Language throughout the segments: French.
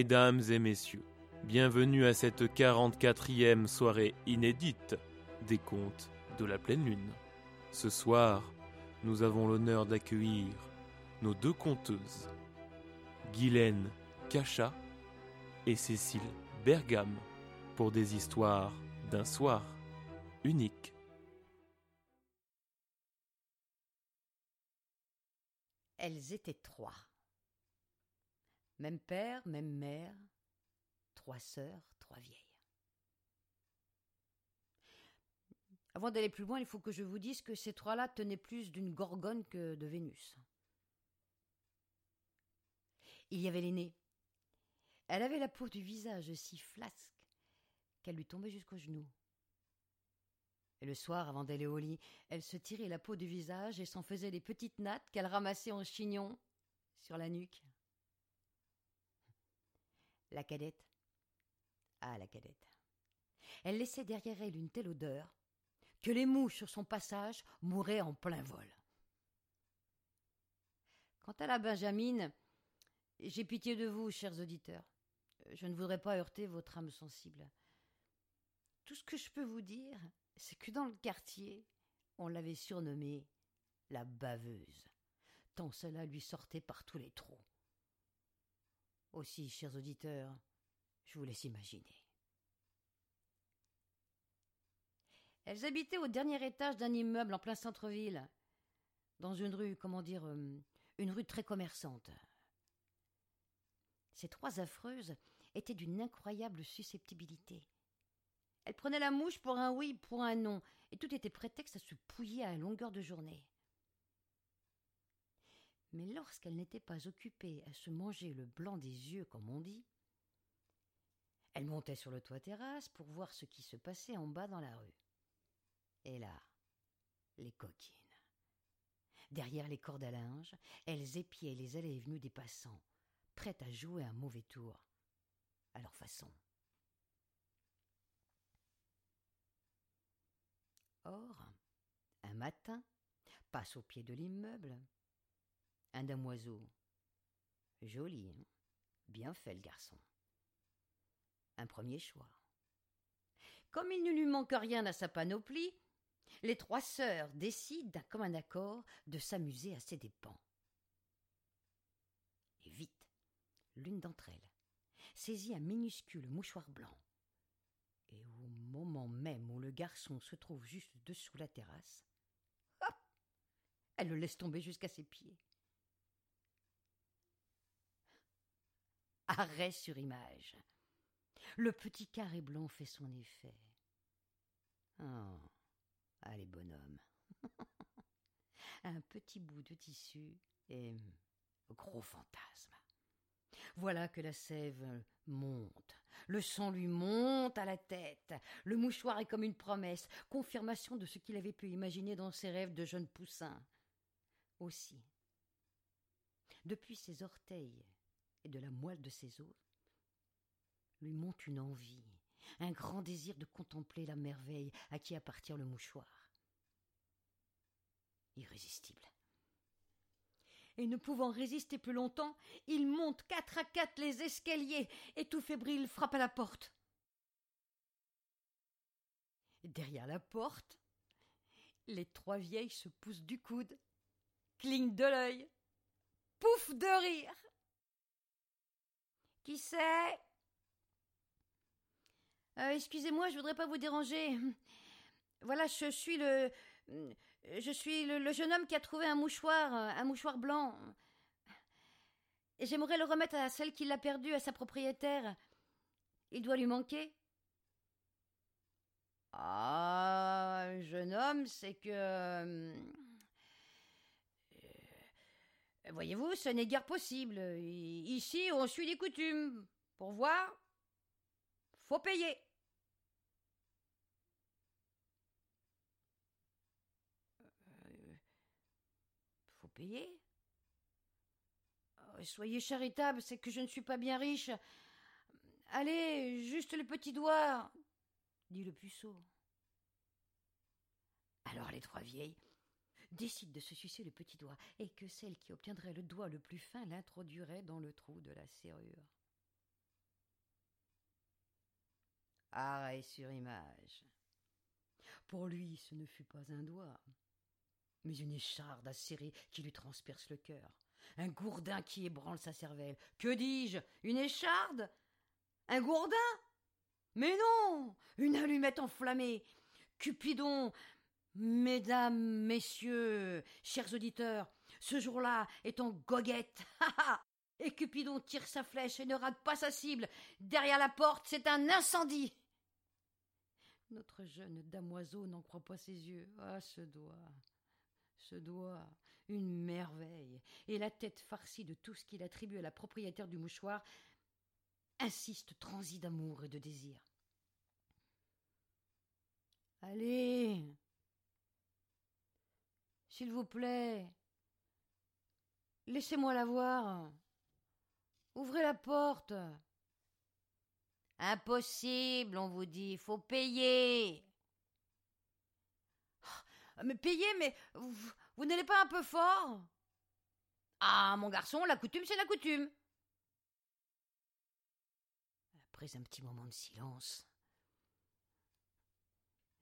Mesdames et messieurs, bienvenue à cette 44e soirée inédite des contes de la pleine lune. Ce soir, nous avons l'honneur d'accueillir nos deux conteuses, Guylaine Cacha et Cécile Bergame, pour des histoires d'un soir unique. Elles étaient trois. Même père, même mère, trois sœurs, trois vieilles. Avant d'aller plus loin, il faut que je vous dise que ces trois-là tenaient plus d'une gorgone que de Vénus. Il y avait l'aînée. Elle avait la peau du visage si flasque qu'elle lui tombait jusqu'aux genoux. Et le soir, avant d'aller au lit, elle se tirait la peau du visage et s'en faisait des petites nattes qu'elle ramassait en chignon sur la nuque. La cadette. Ah, la cadette. Elle laissait derrière elle une telle odeur que les mouches sur son passage mouraient en plein vol. Quant à la Benjamine, j'ai pitié de vous, chers auditeurs. Je ne voudrais pas heurter votre âme sensible. Tout ce que je peux vous dire, c'est que dans le quartier, on l'avait surnommée la baveuse, tant cela lui sortait par tous les trous. Aussi, chers auditeurs, je vous laisse imaginer. Elles habitaient au dernier étage d'un immeuble en plein centre-ville, dans une rue, comment dire, euh, une rue très commerçante. Ces trois affreuses étaient d'une incroyable susceptibilité. Elles prenaient la mouche pour un oui, pour un non, et tout était prétexte à se pouiller à longueur de journée. Mais lorsqu'elles n'étaient pas occupées à se manger le blanc des yeux, comme on dit, elles montaient sur le toit terrasse pour voir ce qui se passait en bas dans la rue. Et là, les coquines. Derrière les cordes à linge, elles épiaient les allées et venues des passants, prêtes à jouer un mauvais tour, à leur façon. Or, un matin, passe au pied de l'immeuble un damoiseau. Joli, hein? Bien fait le garçon. Un premier choix. Comme il ne lui manque rien à sa panoplie, les trois sœurs décident d'un commun accord de s'amuser à ses dépens. Et vite, l'une d'entre elles saisit un minuscule mouchoir blanc. Et au moment même où le garçon se trouve juste dessous la terrasse, hop, elle le laisse tomber jusqu'à ses pieds. Arrêt sur image. Le petit carré blanc fait son effet. Oh, allez, bonhomme. Un petit bout de tissu et gros fantasme. Voilà que la sève monte, le sang lui monte à la tête, le mouchoir est comme une promesse, confirmation de ce qu'il avait pu imaginer dans ses rêves de jeune poussin. Aussi, depuis ses orteils et de la moelle de ses os, lui monte une envie, un grand désir de contempler la merveille à qui appartient le mouchoir. Irrésistible. Et ne pouvant résister plus longtemps, il monte quatre à quatre les escaliers et tout fébrile frappe à la porte. Derrière la porte, les trois vieilles se poussent du coude, clignent de l'œil, pouf de rire. Qui c'est? Euh, Excusez-moi, je voudrais pas vous déranger. Voilà, je suis le. Je suis le, jeune homme qui a trouvé un mouchoir, un mouchoir blanc. J'aimerais le remettre à celle qui l'a perdu, à sa propriétaire. Il doit lui manquer. Ah, jeune homme, c'est que. Euh, Voyez-vous, ce n'est guère possible. Ici, on suit les coutumes. Pour voir, faut payer. Euh, faut payer? Oh, Soyez charitable, c'est que je ne suis pas bien riche. Allez, juste le petit doigt, dit le puceau. Alors les trois vieilles décide de se sucer le petit doigt, et que celle qui obtiendrait le doigt le plus fin l'introduirait dans le trou de la serrure. Arrêt sur image. Pour lui, ce ne fut pas un doigt, mais une écharde acérée qui lui transperce le cœur. Un gourdin qui ébranle sa cervelle. Que dis-je? Une écharde? Un gourdin? Mais non Une allumette enflammée Cupidon Mesdames, messieurs, chers auditeurs, ce jour-là est en goguette. Et Cupidon tire sa flèche et ne rate pas sa cible. Derrière la porte, c'est un incendie. Notre jeune damoiseau n'en croit pas ses yeux. Ah, ce doigt, ce doigt, une merveille. Et la tête farcie de tout ce qu'il attribue à la propriétaire du mouchoir insiste transi d'amour et de désir. Allez, s'il vous plaît, laissez-moi la voir. Ouvrez la porte. Impossible, on vous dit, faut payer. Ah, mais payer, mais vous, vous n'allez pas un peu fort? Ah, mon garçon, la coutume, c'est la coutume. Après un petit moment de silence,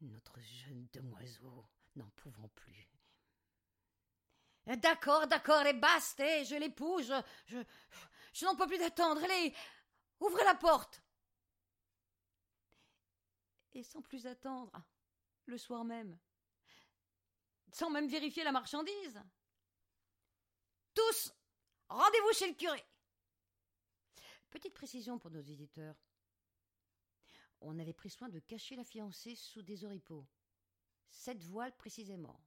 notre jeune demoiseau n'en pouvant plus. D'accord, d'accord, et baste, eh, je l'épouse, je, n'en peux plus d'attendre, allez, ouvrez la porte. Et sans plus attendre, le soir même, sans même vérifier la marchandise. Tous, rendez-vous chez le curé. Petite précision pour nos éditeurs. On avait pris soin de cacher la fiancée sous des oripeaux. Sept voiles précisément.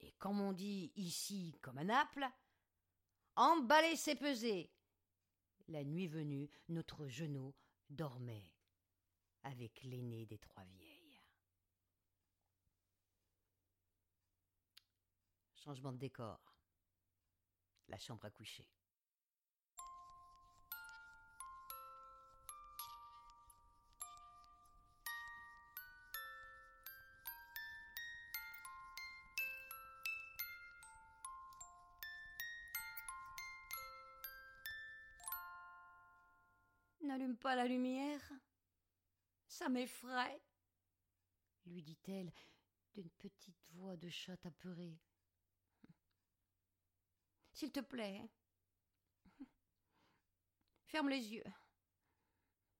Et comme on dit ici comme à Naples, emballer c'est peser. La nuit venue, notre genou dormait avec l'aîné des trois vieilles. Changement de décor. La chambre à coucher. N'allume pas la lumière. Ça m'effraie, lui dit-elle d'une petite voix de chat apeurée. S'il te plaît, ferme les yeux.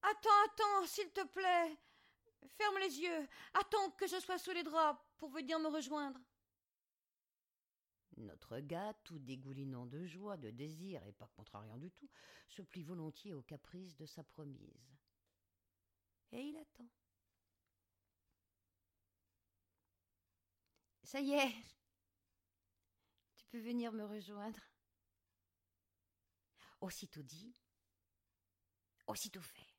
Attends, attends, s'il te plaît. Ferme les yeux. Attends que je sois sous les draps pour venir me rejoindre. Notre gars, tout dégoulinant de joie, de désir et pas contrariant du tout, se plie volontiers aux caprices de sa promise. Et il attend. Ça y est, tu peux venir me rejoindre. Aussitôt dit, aussitôt fait.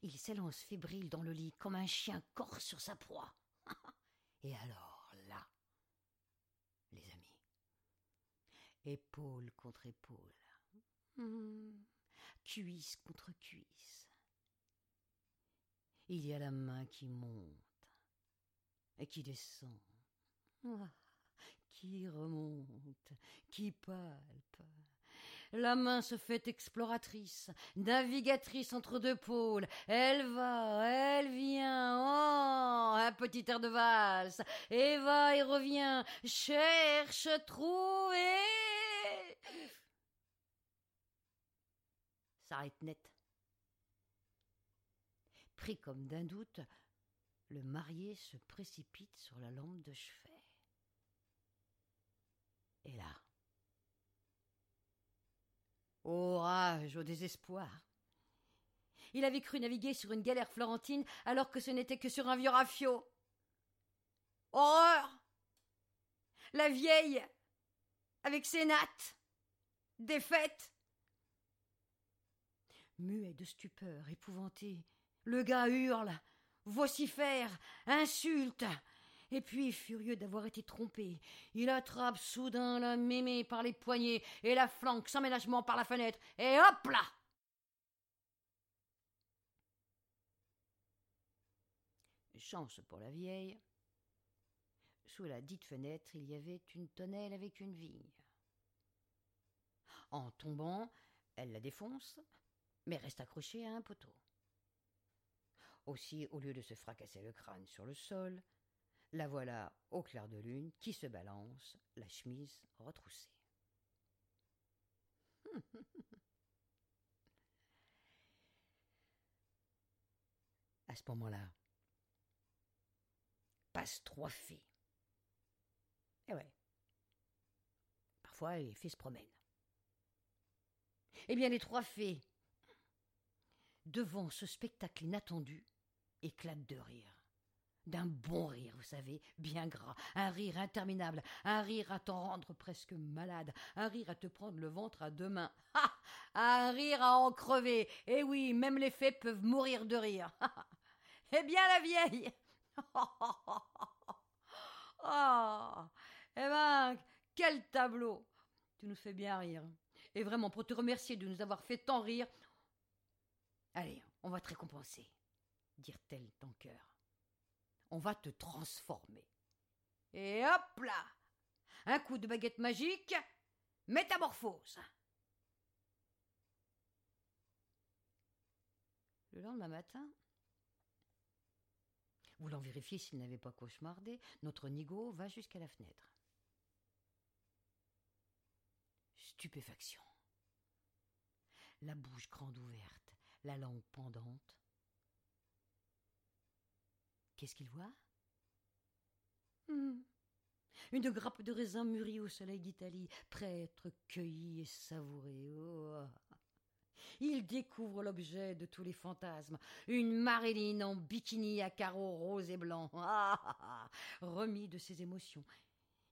Il s'élance fébrile dans le lit comme un chien corse sur sa proie. Et alors là, les amis, épaule contre épaule, hmm, cuisse contre cuisse, il y a la main qui monte et qui descend, ah, qui remonte, qui palpe. La main se fait exploratrice, navigatrice entre deux pôles. Elle va, elle vient, oh, un petit air de valse, et va et revient, cherche, trouve et... S'arrête net. Pris comme d'un doute, le marié se précipite sur la lampe de chevet. Et là, Orage au désespoir. Il avait cru naviguer sur une galère florentine alors que ce n'était que sur un vieux rafio. Horreur La vieille, avec ses nattes, défaite. Muet de stupeur, épouvanté, le gars hurle, vocifère, insulte, et puis, furieux d'avoir été trompé, il attrape soudain la mémé par les poignets et la flanque sans ménagement par la fenêtre, et hop là! Chance pour la vieille. Sous la dite fenêtre, il y avait une tonnelle avec une vigne. En tombant, elle la défonce, mais reste accrochée à un poteau. Aussi, au lieu de se fracasser le crâne sur le sol, la voilà au clair de lune qui se balance, la chemise retroussée. à ce moment-là, passent trois fées. Eh ouais. Parfois, les fées se promènent. Eh bien, les trois fées, devant ce spectacle inattendu, éclatent de rire. D'un bon rire, vous savez, bien gras, un rire interminable, un rire à t'en rendre presque malade, un rire à te prendre le ventre à deux mains, un rire à en crever. Eh oui, même les fées peuvent mourir de rire. eh bien, la vieille Oh Eh ben, quel tableau Tu nous fais bien rire. Et vraiment, pour te remercier de nous avoir fait tant rire, allez, on va te récompenser, dirent-elles ton cœur. On va te transformer. Et hop là Un coup de baguette magique, métamorphose. Le lendemain matin, Voulant vérifier s'il n'avait pas cauchemardé, notre nigo va jusqu'à la fenêtre. Stupéfaction. La bouche grande ouverte, la langue pendante. Qu'est-ce qu'il voit? Hmm. Une grappe de raisin mûri au soleil d'Italie, prêt à être cueilli et savouré. Oh. Il découvre l'objet de tous les fantasmes, une Marilyn en bikini à carreaux roses et blancs, ah, ah, ah, remis de ses émotions.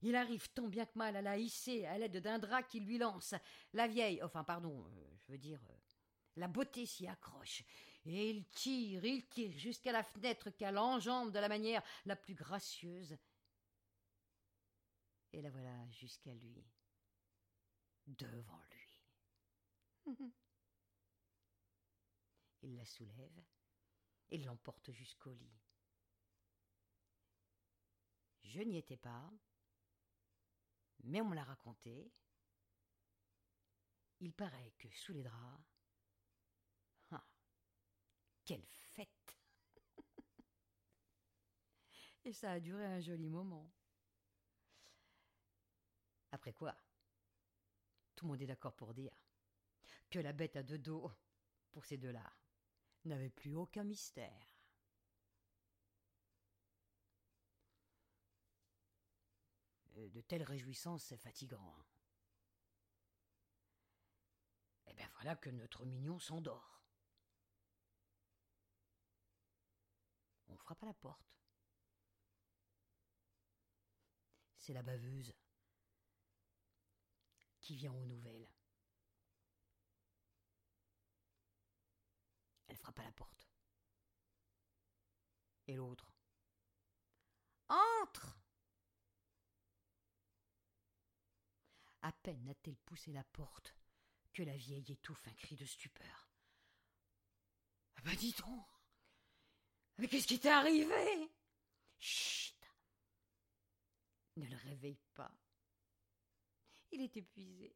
Il arrive tant bien que mal à la hisser à l'aide d'un drap qu'il lui lance. La vieille, enfin pardon, euh, je veux dire, euh, la beauté s'y accroche, et il tire, il tire jusqu'à la fenêtre qu'elle enjambe de la manière la plus gracieuse. Et la voilà jusqu'à lui, devant lui. Il la soulève et l'emporte jusqu'au lit. Je n'y étais pas, mais on me l'a raconté. Il paraît que sous les draps. Quelle fête Et ça a duré un joli moment. Après quoi, tout le monde est d'accord pour dire que la bête a deux dos pour ces deux-là n'avait plus aucun mystère. De telles réjouissances, c'est fatigant. Hein. Eh bien voilà que notre mignon s'endort. On frappe à la porte. C'est la baveuse qui vient aux nouvelles. Elle frappe à la porte. Et l'autre Entre À peine a-t-elle poussé la porte que la vieille étouffe un cri de stupeur. Ah bah dis Mais qu'est-ce qui t'est arrivé? Chut Ne le réveille pas. Il est épuisé.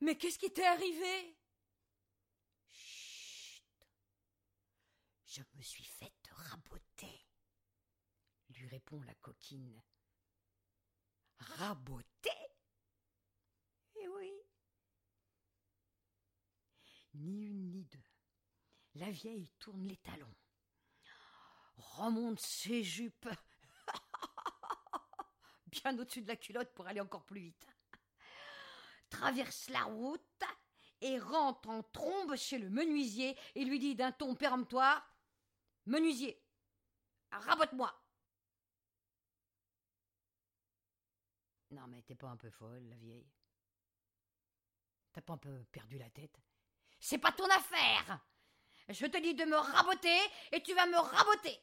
Mais qu'est-ce qui t'est arrivé? Je me suis faite raboter, lui répond la coquine. Raboter? Eh oui. Ni une ni deux. La vieille tourne les talons, remonte ses jupes. Bien au-dessus de la culotte pour aller encore plus vite, traverse la route et rentre en trombe chez le menuisier et lui dit d'un ton péremptoire Menuisier, rabote-moi. Non, mais t'es pas un peu folle, la vieille. T'as pas un peu perdu la tête? C'est pas ton affaire Je te dis de me raboter et tu vas me raboter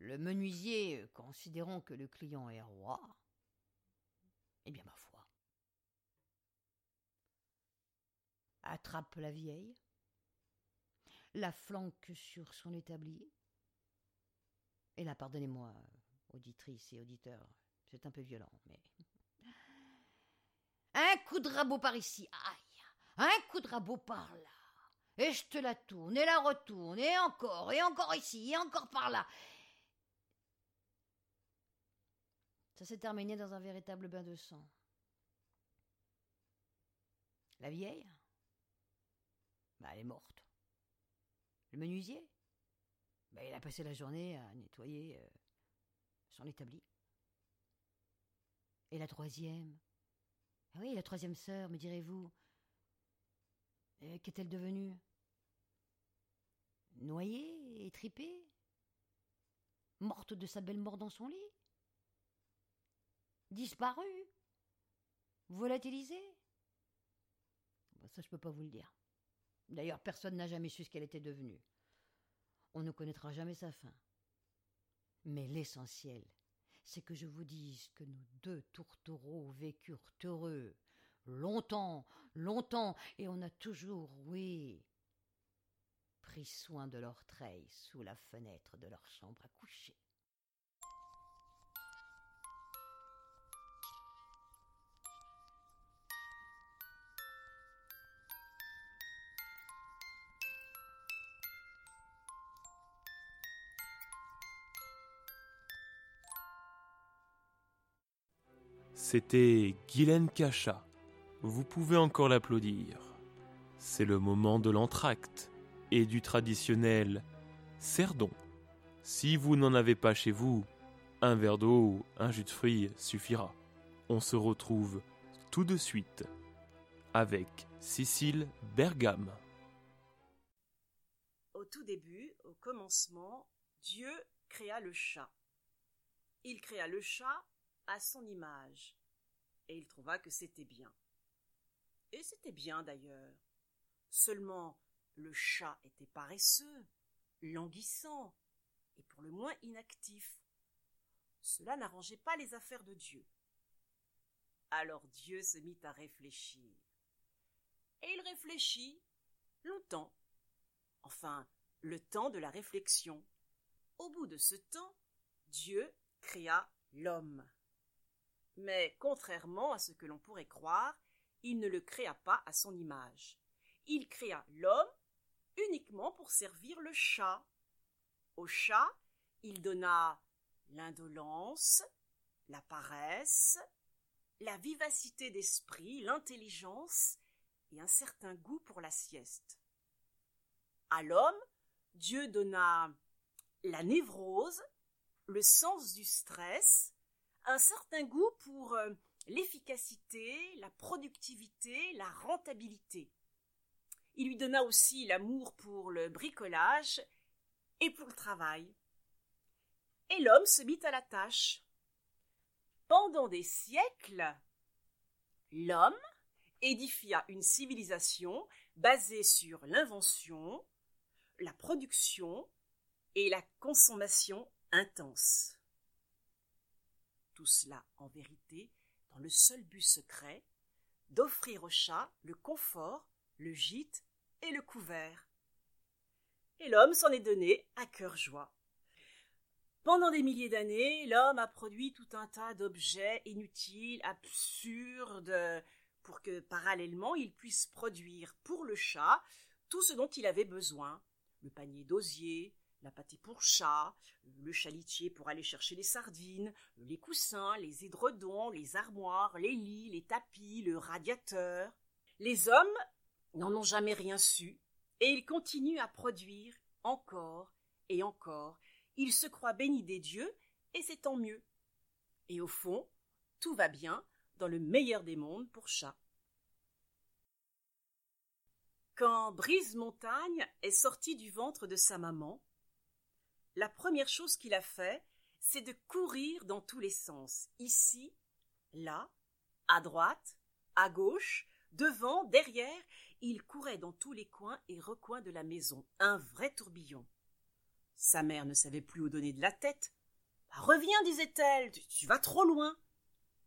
Le menuisier, considérant que le client est roi, eh bien, ma foi, attrape la vieille, la flanque sur son établi. Et là, pardonnez-moi, auditrice et auditeur, c'est un peu violent, mais. Un coup de rabot par ici, Un coup de rabot par là. Et je te la tourne, et la retourne, et encore, et encore ici, et encore par là. Ça s'est terminé dans un véritable bain de sang. La vieille? Bah, Elle est morte. Le menuisier? Bah, Il a passé la journée à nettoyer euh, son établi. Et la troisième? Ah oui, la troisième sœur, me direz-vous? Qu'est-elle devenue? Noyée, étripée Morte de sa belle mort dans son lit? Disparue? Volatilisée? Ça, je peux pas vous le dire. D'ailleurs, personne n'a jamais su ce qu'elle était devenue. On ne connaîtra jamais sa fin. Mais l'essentiel, c'est que je vous dise que nos deux tourtereaux vécurent heureux, longtemps, longtemps, et on a toujours, oui, pris soin de leur treille sous la fenêtre de leur chambre à coucher. C'était Guylaine Cacha. Vous pouvez encore l'applaudir. C'est le moment de l'entracte et du traditionnel cerdon. Si vous n'en avez pas chez vous, un verre d'eau, un jus de fruits suffira. On se retrouve tout de suite avec Cécile Bergame. Au tout début, au commencement, Dieu créa le chat. Il créa le chat à son image et il trouva que c'était bien. Et c'était bien d'ailleurs. Seulement, le chat était paresseux, languissant, et pour le moins inactif. Cela n'arrangeait pas les affaires de Dieu. Alors Dieu se mit à réfléchir. Et il réfléchit longtemps. Enfin, le temps de la réflexion. Au bout de ce temps, Dieu créa l'homme. Mais contrairement à ce que l'on pourrait croire, il ne le créa pas à son image. Il créa l'homme uniquement pour servir le chat. Au chat, il donna l'indolence, la paresse, la vivacité d'esprit, l'intelligence et un certain goût pour la sieste. À l'homme, Dieu donna la névrose, le sens du stress, un certain goût pour euh, l'efficacité, la productivité, la rentabilité. Il lui donna aussi l'amour pour le bricolage et pour le travail. Et l'homme se mit à la tâche. Pendant des siècles, l'homme édifia une civilisation basée sur l'invention, la production et la consommation intense. Tout cela, en vérité, dans le seul but secret d'offrir au chat le confort, le gîte et le couvert. Et l'homme s'en est donné à cœur joie. Pendant des milliers d'années, l'homme a produit tout un tas d'objets inutiles, absurdes, pour que parallèlement il puisse produire pour le chat tout ce dont il avait besoin. Le panier d'osier, la pâtée pour chat, le chalitier pour aller chercher les sardines, les coussins, les édredons, les armoires, les lits, les tapis, le radiateur. Les hommes n'en ont jamais rien su, et ils continuent à produire encore et encore. Ils se croient bénis des dieux, et c'est tant mieux. Et au fond, tout va bien dans le meilleur des mondes pour chat. Quand Brise Montagne est sorti du ventre de sa maman, la première chose qu'il a fait, c'est de courir dans tous les sens, ici, là, à droite, à gauche, devant, derrière, il courait dans tous les coins et recoins de la maison, un vrai tourbillon. Sa mère ne savait plus où donner de la tête. Bah, reviens, disait-elle, tu, vas trop loin.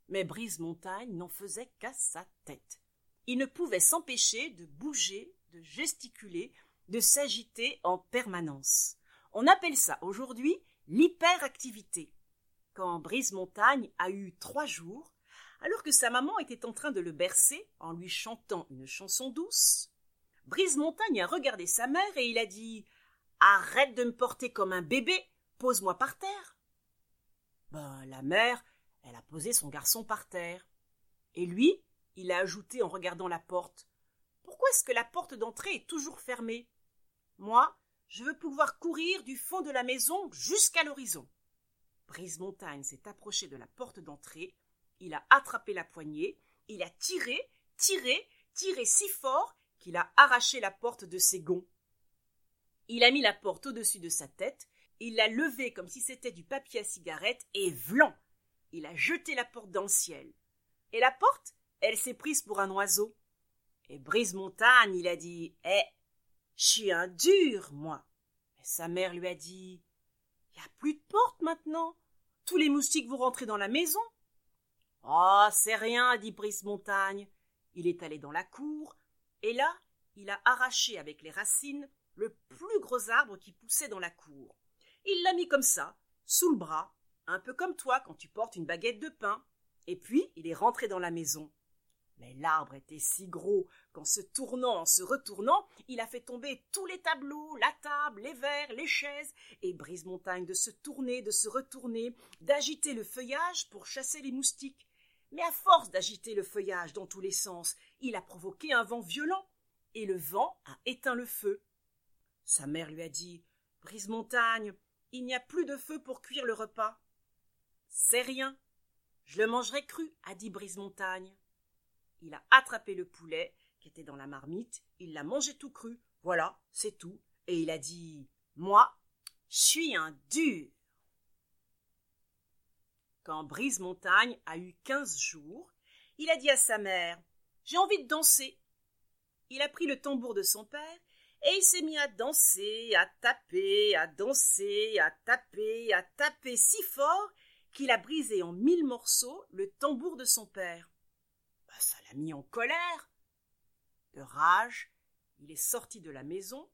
Mais Brise Montagne n'en faisait qu'à sa tête. Il ne pouvait s'empêcher de bouger, de gesticuler, de s'agiter en permanence. On appelle ça aujourd'hui l'hyperactivité. Quand Brise Montagne a eu trois jours, Alors que sa maman était en train de le bercer en lui chantant une chanson douce, Brise Montagne a regardé sa mère et il a dit Arrête de me porter comme un bébé, pose-moi par terre. Ben, la mère, elle a posé son garçon par terre. Et lui, il a ajouté en regardant la porte Pourquoi est-ce que la porte d'entrée est toujours fermée? Moi, je veux pouvoir courir du fond de la maison jusqu'à l'horizon. Brise Montagne s'est approché de la porte d'entrée, il a attrapé la poignée, il a tiré, tiré, tiré si fort qu'il a arraché la porte de ses gonds. Il a mis la porte au-dessus de sa tête, il l'a levée comme si c'était du papier à cigarette, et vlan Il a jeté la porte dans le ciel. Et la porte, elle s'est prise pour un oiseau. Et Brise Montagne, il a dit Eh, je suis un dur, moi. Et sa mère lui a dit Il n'y a plus de porte maintenant. Tous les moustiques vont rentrer dans la maison. Oh, c'est rien, dit Brise Montagne. Il est allé dans la cour, et là, il a arraché avec les racines le plus gros arbre qui poussait dans la cour. Il l'a mis comme ça, sous le bras, un peu comme toi quand tu portes une baguette de pain. Et puis, il est rentré dans la maison. Mais l'arbre était si gros qu'en se tournant, en se retournant, il a fait tomber tous les tableaux, la table, les verres, les chaises, et Brise Montagne de se tourner, de se retourner, d'agiter le feuillage pour chasser les moustiques. Mais à force d'agiter le feuillage dans tous les sens, il a provoqué un vent violent, et le vent a éteint le feu. Sa mère lui a dit Brise Montagne, il n'y a plus de feu pour cuire le repas. C'est rien. Je le mangerai cru, a dit Brise Montagne. Il a attrapé le poulet qui était dans la marmite, il l'a mangé tout cru, voilà, c'est tout, et il a dit Moi, je suis un dur. Quand Brise Montagne a eu quinze jours, il a dit à sa mère J'ai envie de danser. Il a pris le tambour de son père et il s'est mis à danser, à taper, à danser, à taper, à taper si fort qu'il a brisé en mille morceaux le tambour de son père. L'a mis en colère. De rage, il est sorti de la maison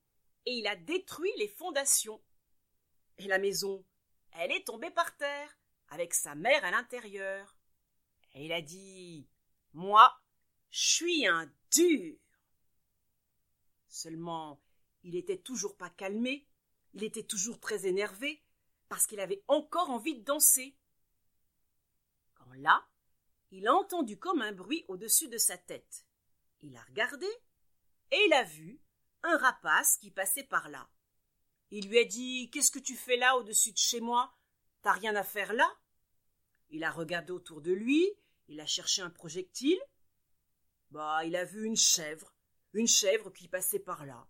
et il a détruit les fondations. Et la maison, elle est tombée par terre avec sa mère à l'intérieur. Et il a dit Moi, je suis un dur. Seulement, il était toujours pas calmé, il était toujours très énervé, parce qu'il avait encore envie de danser. Quand là, il a entendu comme un bruit au-dessus de sa tête. Il a regardé, et il a vu un rapace qui passait par là. Il lui a dit Qu'est-ce que tu fais là au-dessus de chez moi? T'as rien à faire là? Il a regardé autour de lui, il a cherché un projectile. Bah, il a vu une chèvre, une chèvre qui passait par là.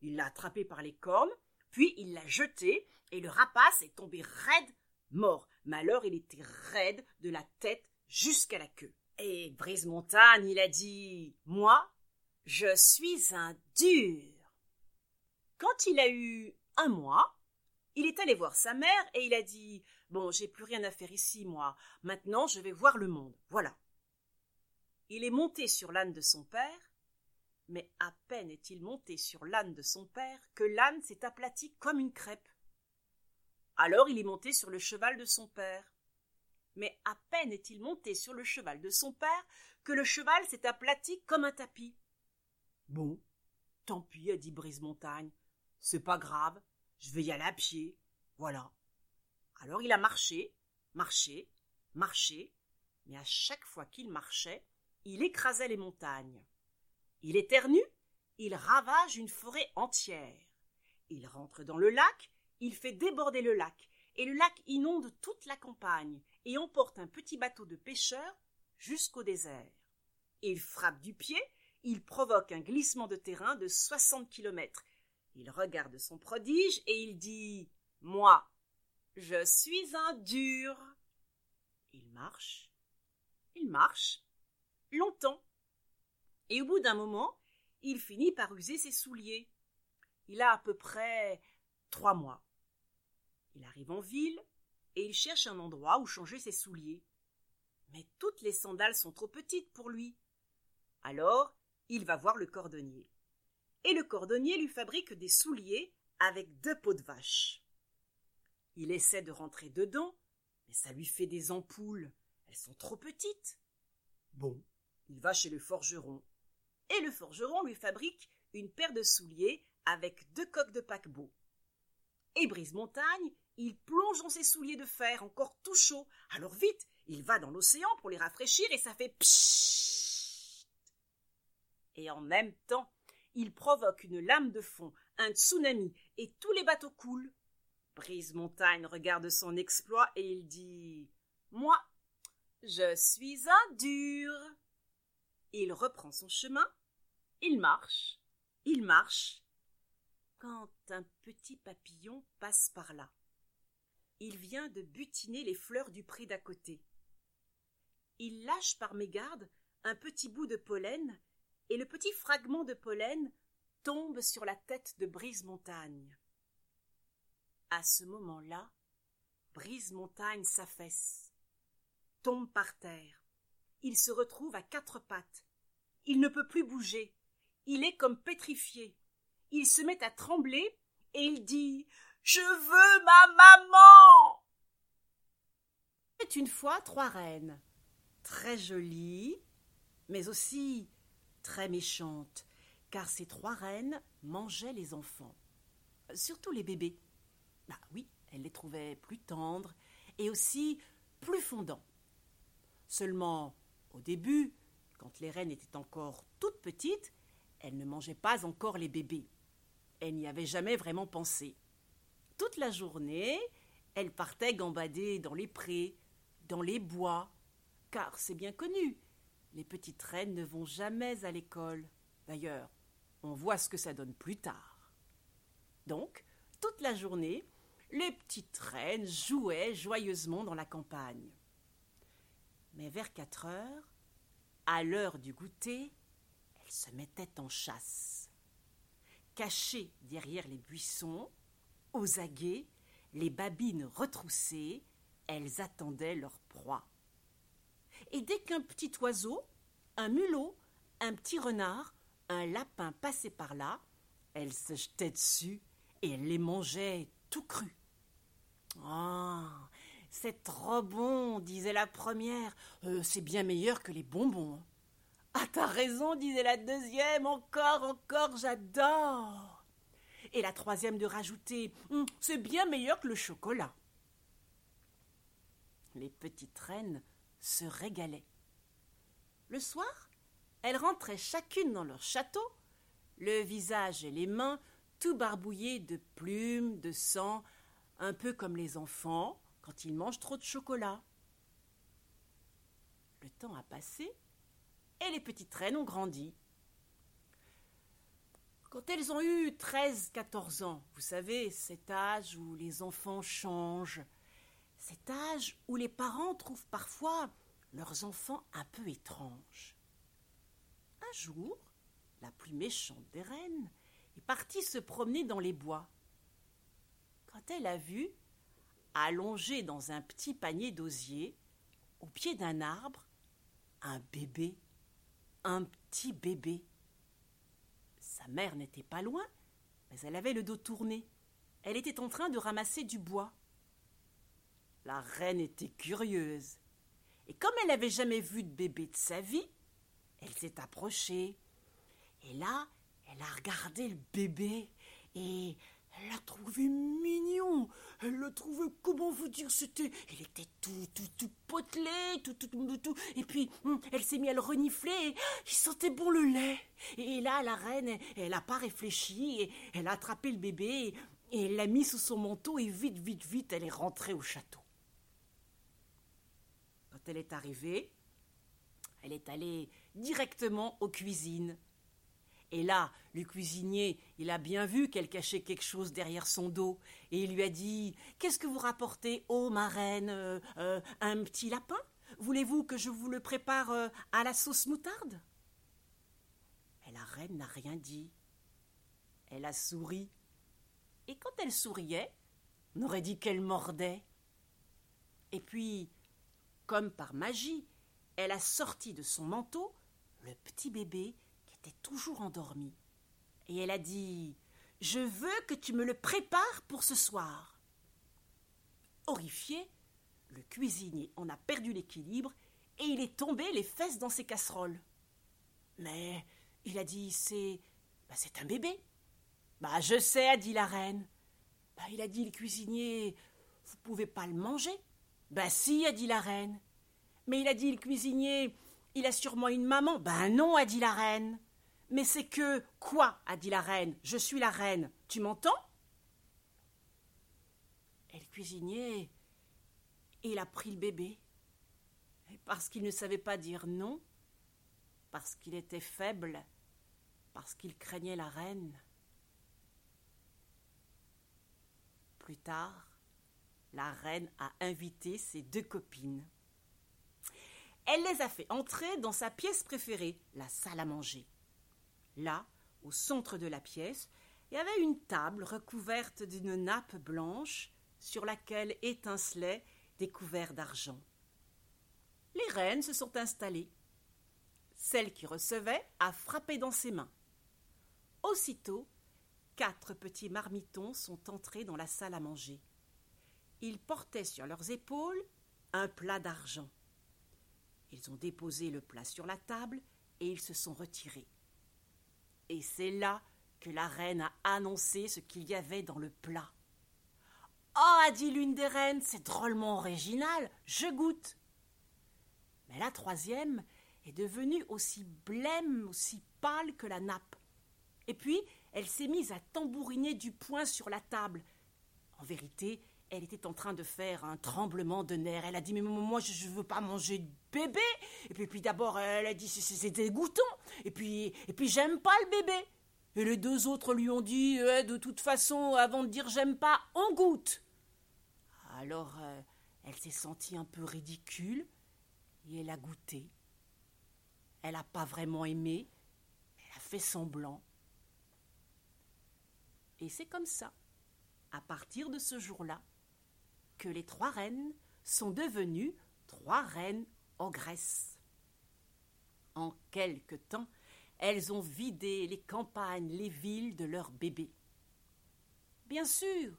Il l'a attrapée par les cornes, puis il l'a jetée, et le rapace est tombé raide, mort. Mais il était raide de la tête jusqu'à la queue. Et Brise Montagne, il a dit Moi, je suis un dur. Quand il a eu un mois, il est allé voir sa mère et il a dit Bon, j'ai plus rien à faire ici, moi. Maintenant, je vais voir le monde. Voilà. Il est monté sur l'âne de son père, mais à peine est-il monté sur l'âne de son père que l'âne s'est aplati comme une crêpe. Alors il est monté sur le cheval de son père. Mais à peine est-il monté sur le cheval de son père que le cheval s'est aplati comme un tapis. Bon, tant pis, a dit Brise Montagne. C'est pas grave, je vais y aller à pied. Voilà. Alors il a marché, marché, marché, mais à chaque fois qu'il marchait, il écrasait les montagnes. Il éternue, il ravage une forêt entière. Il rentre dans le lac, il fait déborder le lac, et le lac inonde toute la campagne et emporte un petit bateau de pêcheurs jusqu'au désert. Il frappe du pied, il provoque un glissement de terrain de soixante kilomètres. Il regarde son prodige et il dit Moi, je suis un dur. Il marche, il marche, longtemps, et au bout d'un moment, il finit par user ses souliers. Il a à peu près trois mois. Il arrive en ville et il cherche un endroit où changer ses souliers. Mais toutes les sandales sont trop petites pour lui. Alors, il va voir le cordonnier. Et le cordonnier lui fabrique des souliers avec deux peaux de vache. Il essaie de rentrer dedans, mais ça lui fait des ampoules. Elles sont trop petites. Bon, il va chez le forgeron. Et le forgeron lui fabrique une paire de souliers avec deux coques de paquebot. Et Brise-Montagne, il plonge dans ses souliers de fer encore tout chauds. Alors vite, il va dans l'océan pour les rafraîchir et ça fait pshhh. Et en même temps, il provoque une lame de fond, un tsunami, et tous les bateaux coulent. Brise-Montagne regarde son exploit et il dit Moi, je suis un dur. Il reprend son chemin, il marche, il marche, quand un petit papillon passe par là. Il vient de butiner les fleurs du pré d'à côté. Il lâche par mégarde un petit bout de pollen, et le petit fragment de pollen tombe sur la tête de Brise-Montagne. À ce moment-là, Brise-Montagne s'affaisse, tombe par terre. Il se retrouve à quatre pattes. Il ne peut plus bouger. Il est comme pétrifié. Il se met à trembler et il dit Je veux ma maman C'est une fois trois reines, très jolies, mais aussi très méchantes, car ces trois reines mangeaient les enfants, surtout les bébés. Bah oui, elles les trouvaient plus tendres et aussi plus fondants. Seulement, au début, quand les reines étaient encore toutes petites, elles ne mangeaient pas encore les bébés. Elles n'y avaient jamais vraiment pensé. Toute la journée, elles partaient gambader dans les prés, dans les bois, car c'est bien connu, les petites reines ne vont jamais à l'école. D'ailleurs, on voit ce que ça donne plus tard. Donc, toute la journée, les petites reines jouaient joyeusement dans la campagne. Mais vers quatre heures, à l'heure du goûter, elles se mettaient en chasse. Cachées derrière les buissons, aux aguets, les babines retroussées, elles attendaient leur proie. Et dès qu'un petit oiseau, un mulot, un petit renard, un lapin passait par là, elles se jetaient dessus et les mangeaient tout crus. Ah, c'est trop bon, disait la première. Euh, c'est bien meilleur que les bonbons. Ah, t'as raison, disait la deuxième. Encore, encore, j'adore. Et la troisième de rajouter hum, C'est bien meilleur que le chocolat. Les petites reines se régalaient. Le soir, elles rentraient chacune dans leur château, le visage et les mains tout barbouillés de plumes, de sang, un peu comme les enfants quand ils mangent trop de chocolat. Le temps a passé et les petites reines ont grandi. Quand elles ont eu 13-14 ans, vous savez, cet âge où les enfants changent, cet âge où les parents trouvent parfois leurs enfants un peu étranges. Un jour, la plus méchante des reines est partie se promener dans les bois. Quand elle a vu, allongé dans un petit panier d'osier, au pied d'un arbre, un bébé, un petit bébé. Sa mère n'était pas loin, mais elle avait le dos tourné. Elle était en train de ramasser du bois. La reine était curieuse. Et comme elle n'avait jamais vu de bébé de sa vie, elle s'est approchée. Et là, elle a regardé le bébé et elle l'a trouvé mignon. Elle le trouvait, comment vous dire, c'était. Il était tout, tout, tout potelé, tout, tout, tout, tout. Et puis, hum, elle s'est mise à le renifler. il sentait bon le lait. Et là, la reine, elle n'a pas réfléchi. Et elle a attrapé le bébé et elle l'a mis sous son manteau. Et vite, vite, vite, elle est rentrée au château. Quand elle est arrivée, elle est allée directement aux cuisines. Et là, le cuisinier, il a bien vu qu'elle cachait quelque chose derrière son dos, et il lui a dit Qu'est-ce que vous rapportez, ô ma reine euh, euh, Un petit lapin? Voulez-vous que je vous le prépare euh, à la sauce moutarde? Et la reine n'a rien dit. Elle a souri. Et quand elle souriait, on aurait dit qu'elle mordait. Et puis, comme par magie, elle a sorti de son manteau le petit bébé était toujours endormie. Et elle a dit Je veux que tu me le prépares pour ce soir. Horrifié, le cuisinier en a perdu l'équilibre et il est tombé les fesses dans ses casseroles. Mais il a dit c'est. Bah, c'est un bébé. Bah, je sais, a dit la reine. Bah, il a dit le cuisinier Vous pouvez pas le manger. Bah, si, a dit la reine. Mais il a dit le cuisinier Il a sûrement une maman. Ben non, a dit la reine. Mais c'est que. Quoi a dit la reine. Je suis la reine. Tu m'entends? Et le cuisinier, il a pris le bébé. Parce qu'il ne savait pas dire non, parce qu'il était faible, parce qu'il craignait la reine. Plus tard, la reine a invité ses deux copines. Elle les a fait entrer dans sa pièce préférée, la salle à manger. Là, au centre de la pièce, il y avait une table recouverte d'une nappe blanche sur laquelle étincelaient des couverts d'argent. Les reines se sont installées. Celle qui recevait a frappé dans ses mains. Aussitôt, quatre petits marmitons sont entrés dans la salle à manger. Ils portaient sur leurs épaules un plat d'argent. Ils ont déposé le plat sur la table et ils se sont retirés. Et c'est là que la reine a annoncé ce qu'il y avait dans le plat. Oh, a dit l'une des reines, c'est drôlement original, je goûte. Mais la troisième est devenue aussi blême, aussi pâle que la nappe. Et puis, elle s'est mise à tambouriner du poing sur la table. En vérité, elle était en train de faire un tremblement de nerfs. Elle a dit Mais moi, je ne veux pas manger bébé. Et puis, d'abord, elle a dit C'est dégoûtant. Et puis, et puis j'aime pas le bébé. Et les deux autres lui ont dit eh, De toute façon, avant de dire j'aime pas, on goûte. Alors, euh, elle s'est sentie un peu ridicule et elle a goûté. Elle n'a pas vraiment aimé, elle a fait semblant. Et c'est comme ça, à partir de ce jour-là, que les trois reines sont devenues trois reines ogresses. En quelque temps, elles ont vidé les campagnes, les villes de leurs bébés. Bien sûr,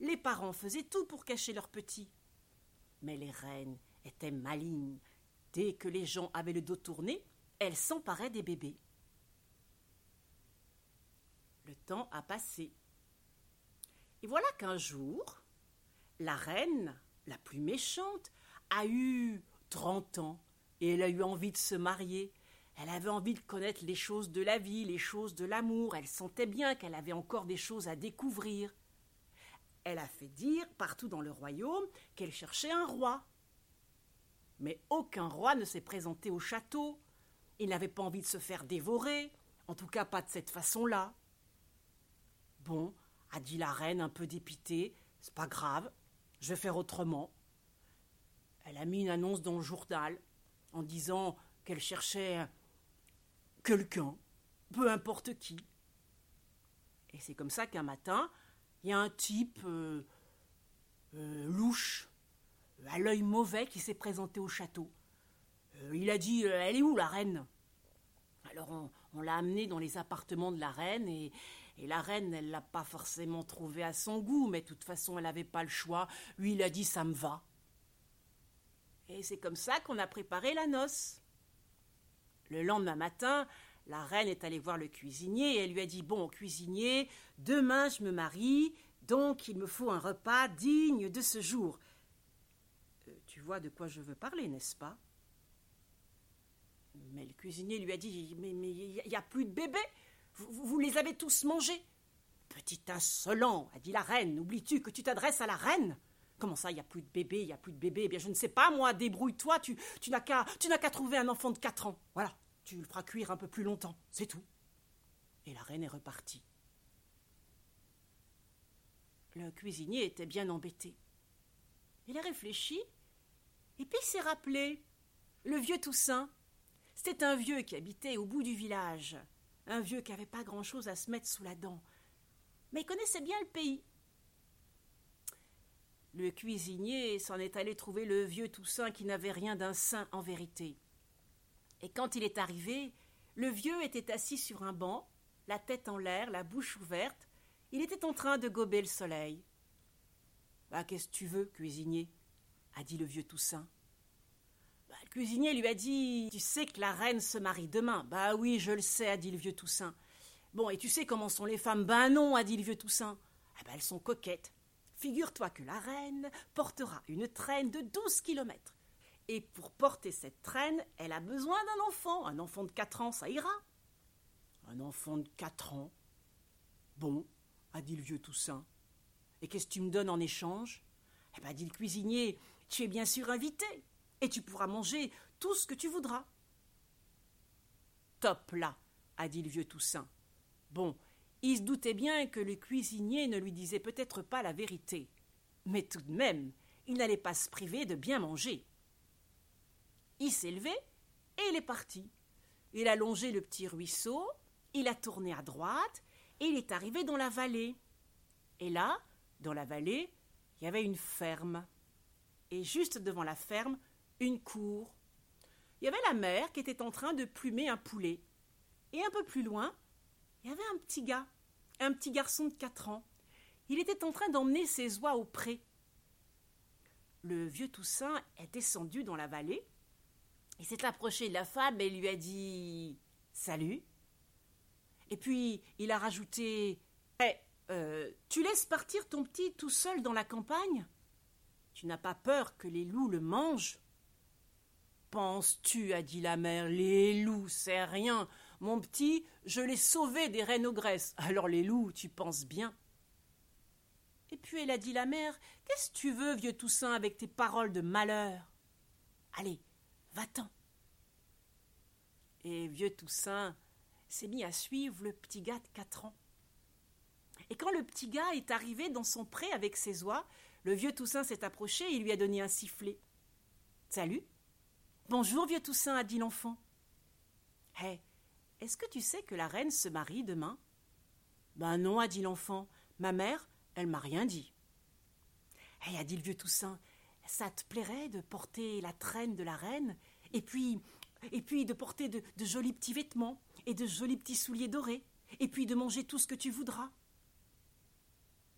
les parents faisaient tout pour cacher leurs petits. Mais les reines étaient malignes. Dès que les gens avaient le dos tourné, elles s'emparaient des bébés. Le temps a passé. Et voilà qu'un jour, la reine, la plus méchante, a eu trente ans et elle a eu envie de se marier. Elle avait envie de connaître les choses de la vie, les choses de l'amour. Elle sentait bien qu'elle avait encore des choses à découvrir. Elle a fait dire partout dans le royaume qu'elle cherchait un roi. Mais aucun roi ne s'est présenté au château. Il n'avait pas envie de se faire dévorer, en tout cas pas de cette façon-là. Bon, a dit la reine un peu dépitée, c'est pas grave, je vais faire autrement. Elle a mis une annonce dans le journal en disant qu'elle cherchait quelqu'un, peu importe qui. Et c'est comme ça qu'un matin, il y a un type euh, euh, louche, à l'œil mauvais, qui s'est présenté au château. Euh, il a dit Elle est où la reine? Alors on, l'a amené dans les appartements de la reine et, et la reine, elle l'a pas forcément trouvé à son goût, mais de toute façon, elle n'avait pas le choix. Lui, il a dit ça me va. Et c'est comme ça qu'on a préparé la noce. Le lendemain matin, la reine est allée voir le cuisinier et elle lui a dit Bon, cuisinier, demain je me marie, donc il me faut un repas digne de ce jour. Euh, tu vois de quoi je veux parler, n'est-ce pas? Mais le cuisinier lui a dit Mais il n'y a plus de bébés vous, les avez tous mangés Petit insolent, a dit la reine. Oublies-tu que tu t'adresses à la reine? Comment ça, il n'y a plus de bébé, il n'y a plus de bébé Eh bien, je ne sais pas, moi, débrouille-toi, tu, tu n'as qu'à trouver un enfant de quatre ans. Voilà, tu le feras cuire un peu plus longtemps, c'est tout. Et la reine est repartie. Le cuisinier était bien embêté. Il a réfléchi, et puis s'est rappelé. Le vieux Toussaint. C'était un vieux qui habitait au bout du village un vieux qui n'avait pas grand-chose à se mettre sous la dent, mais il connaissait bien le pays. Le cuisinier s'en est allé trouver le vieux Toussaint qui n'avait rien d'un saint en vérité. Et quand il est arrivé, le vieux était assis sur un banc, la tête en l'air, la bouche ouverte. Il était en train de gober le soleil. Bah, qu'est-ce que tu veux, cuisinier? a dit le vieux Toussaint. Bah, Bah, le cuisinier lui a dit Tu sais que la reine se marie demain. Bah oui, je le sais, a dit le vieux Toussaint. Bon, et tu sais comment sont les femmes Ben non, a dit le vieux Toussaint. Ah ben, elles sont coquettes. Figure-toi que la reine portera une traîne de douze kilomètres. Et pour porter cette traîne, elle a besoin d'un enfant. Un enfant de quatre ans, ça ira. Un enfant de quatre ans Bon, a dit le vieux Toussaint. Et qu'est-ce que tu me donnes en échange? Eh bien, dit le cuisinier, tu es bien sûr invité, et tu pourras manger tout ce que tu voudras. Top là, a dit le vieux Toussaint. Bon, il se doutait bien que le cuisinier ne lui disait peut-être pas la vérité, mais tout de même, il n'allait pas se priver de bien manger. Il s'est levé et il est parti. Il a longé le petit ruisseau, il a tourné à droite, et il est arrivé dans la vallée. Et là, dans la vallée, il y avait une ferme. Et juste devant la ferme, une cour. Il y avait la mère qui était en train de plumer un poulet. Et un peu plus loin, il y avait un petit gars, un petit garçon de quatre ans. Il était en train d'emmener ses oies au pré. Le vieux Toussaint est descendu dans la vallée. Il s'est approché de la femme et lui a dit Salut. Et puis il a rajouté Eh, euh, tu laisses partir ton petit tout seul dans la campagne Tu n'as pas peur que les loups le mangent Penses-tu, a dit la mère, les loups, c'est rien. Mon petit, je l'ai sauvé des reines graisses. Alors les loups, tu penses bien. Et puis elle a dit la mère, qu'est-ce que tu veux, vieux Toussaint, avec tes paroles de malheur? Allez, va-t'en. Et vieux Toussaint s'est mis à suivre le petit gars de quatre ans. Et quand le petit gars est arrivé dans son pré avec ses oies, le vieux Toussaint s'est approché et lui a donné un sifflet. Salut. Bonjour, vieux Toussaint, a dit l'enfant. Hé, est-ce que tu sais que la reine se marie demain? Ben non, a dit l'enfant. Ma mère, elle m'a rien dit. Hé, a dit le vieux Toussaint, ça te plairait de porter la traîne de la reine et puis et puis de porter de, de jolis petits vêtements et de jolis petits souliers dorés et puis de manger tout ce que tu voudras?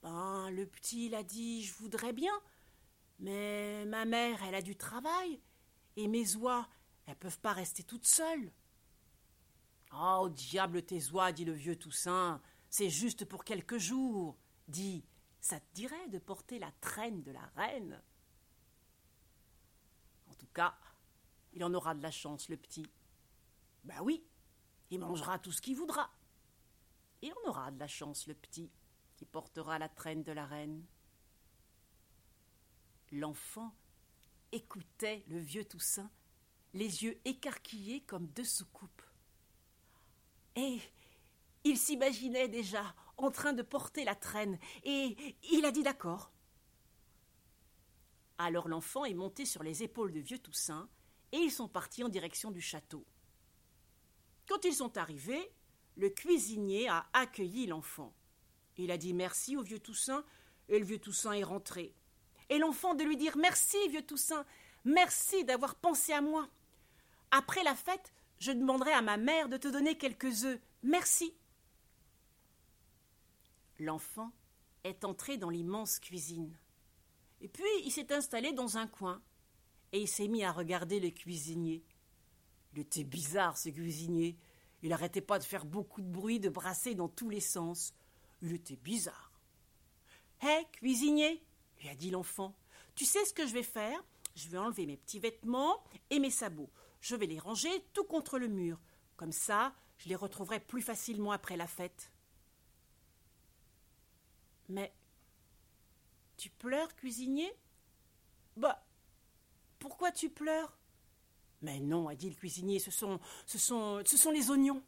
Ben, le petit, il a dit Je voudrais bien, mais ma mère, elle a du travail, et mes oies, elles peuvent pas rester toutes seules. Oh, diable tes oies, dit le vieux Toussaint, c'est juste pour quelques jours. Dis, ça te dirait de porter la traîne de la reine? En tout cas, il en aura de la chance, le petit. Ben oui, il mangera tout ce qu'il voudra. Il en aura de la chance, le petit qui portera la traîne de la reine. L'enfant écoutait le vieux Toussaint, les yeux écarquillés comme deux soucoupes. Et il s'imaginait déjà en train de porter la traîne, et il a dit d'accord. Alors l'enfant est monté sur les épaules de vieux Toussaint, et ils sont partis en direction du château. Quand ils sont arrivés, le cuisinier a accueilli l'enfant. Il a dit merci au vieux Toussaint, et le vieux Toussaint est rentré. Et l'enfant de lui dire merci, vieux Toussaint, merci d'avoir pensé à moi. Après la fête, je demanderai à ma mère de te donner quelques œufs. Merci. L'enfant est entré dans l'immense cuisine. Et puis il s'est installé dans un coin, et il s'est mis à regarder le cuisinier. Il était bizarre, ce cuisinier. Il n'arrêtait pas de faire beaucoup de bruit, de brasser dans tous les sens. Il était bizarre. Hé, cuisinier, lui a dit l'enfant, tu sais ce que je vais faire? Je vais enlever mes petits vêtements et mes sabots. Je vais les ranger tout contre le mur. Comme ça, je les retrouverai plus facilement après la fête. Mais tu pleures, cuisinier? Bah, pourquoi tu pleures? Mais non, a dit le cuisinier, ce sont, ce sont, ce sont les oignons.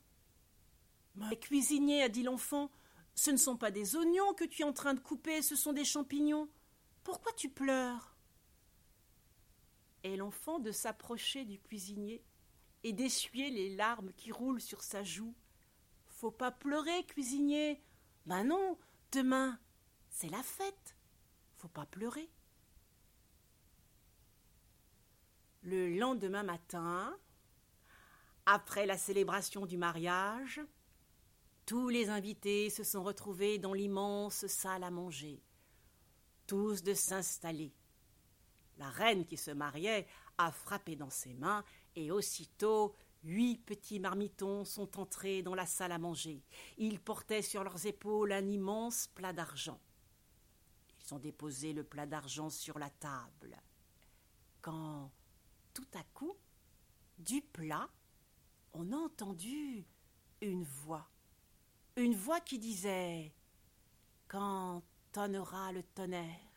Mais cuisinier, a dit l'enfant, ce ne sont pas des oignons que tu es en train de couper, ce sont des champignons. Pourquoi tu pleures? Et l'enfant de s'approcher du cuisinier et d'essuyer les larmes qui roulent sur sa joue. Faut pas pleurer, cuisinier. Ben non, demain, c'est la fête. Faut pas pleurer. Le lendemain matin, après la célébration du mariage, tous les invités se sont retrouvés dans l'immense salle à manger, tous de s'installer. La reine qui se mariait a frappé dans ses mains, et aussitôt huit petits marmitons sont entrés dans la salle à manger. Ils portaient sur leurs épaules un immense plat d'argent. Ils ont déposé le plat d'argent sur la table. Quand, tout à coup, du plat, on a entendu une voix. Une voix qui disait Quand tonnera le tonnerre,